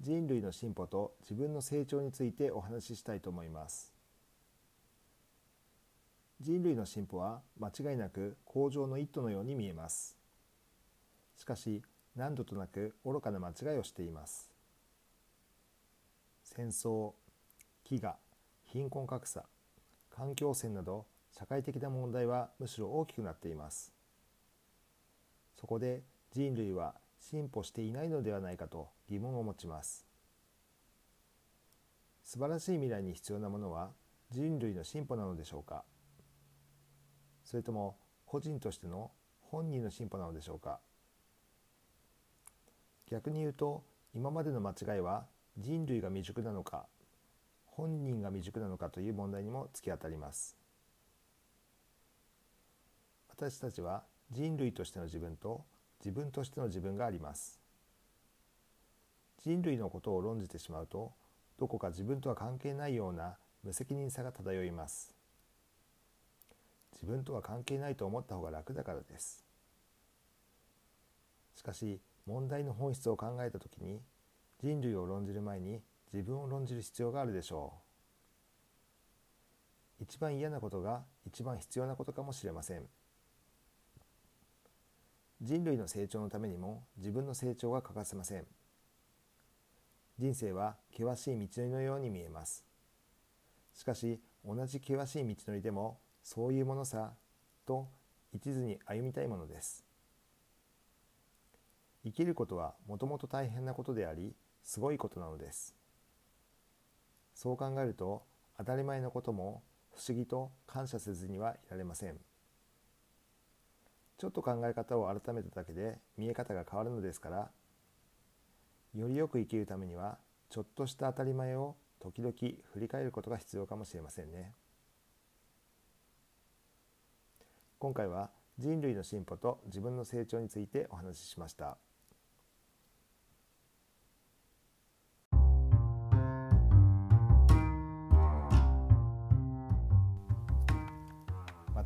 人類の進歩と自分の成長についてお話ししたいと思います。人類の進歩は間違いなく向上の一途のように見えます。しかし何度となく愚かな間違いをしています。戦争飢餓貧困格差環境汚染など社会的な問題はむしろ大きくなっています。そこで人類は進歩していないのではないかと疑問を持ちます。素晴らしい未来に必要なものは人類の進歩なのでしょうか？それとも個人としての本人の進歩なのでしょうか？逆に言うと今までの間違いは人類が未熟なのか本人が未熟なのかという問題にも突き当たります。私たちは人類としての自分と自分としての自分があります。人類のことを論じてしまうとどこか自分とは関係ないような無責任さが漂います。自分とは関係ないと思った方が楽だからです。しかし問題の本質を考えた時に人類を論じる前に自分を論じる必要があるでしょう。一番嫌なことが一番必要なことかもしれません。人類の成長のためにも自分の成長が欠かせません。人生は険しい道のりのように見えます。しかし同じ険しい道のりでもそういうものさと一途に歩みたいものです。生きることはもともと大変なことでありすごいことなのです。そう考えると当たり前のことも不思議と感謝せずにはいられません。ちょっと考え方を改めただけで見え方が変わるのですからよりよく生きるためにはちょっとした当たり前を時々振り返ることが必要かもしれませんね。今回は人類の進歩と自分の成長についてお話ししました。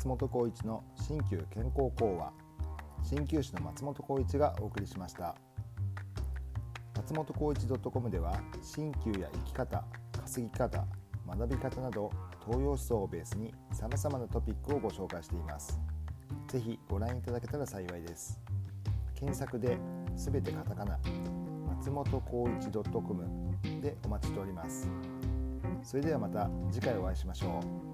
松本浩一の新旧健康講話。鍼灸師の松本浩一がお送りしました。松本浩一 .com では鍼灸や生き方稼ぎ方学び方など東洋思想をベースにさまざまなトピックをご紹介しています。ぜひご覧いただけたら幸いです。検索で全てカタカナ松本浩一 .com でお待ちしております。それではまた次回お会いしましょう。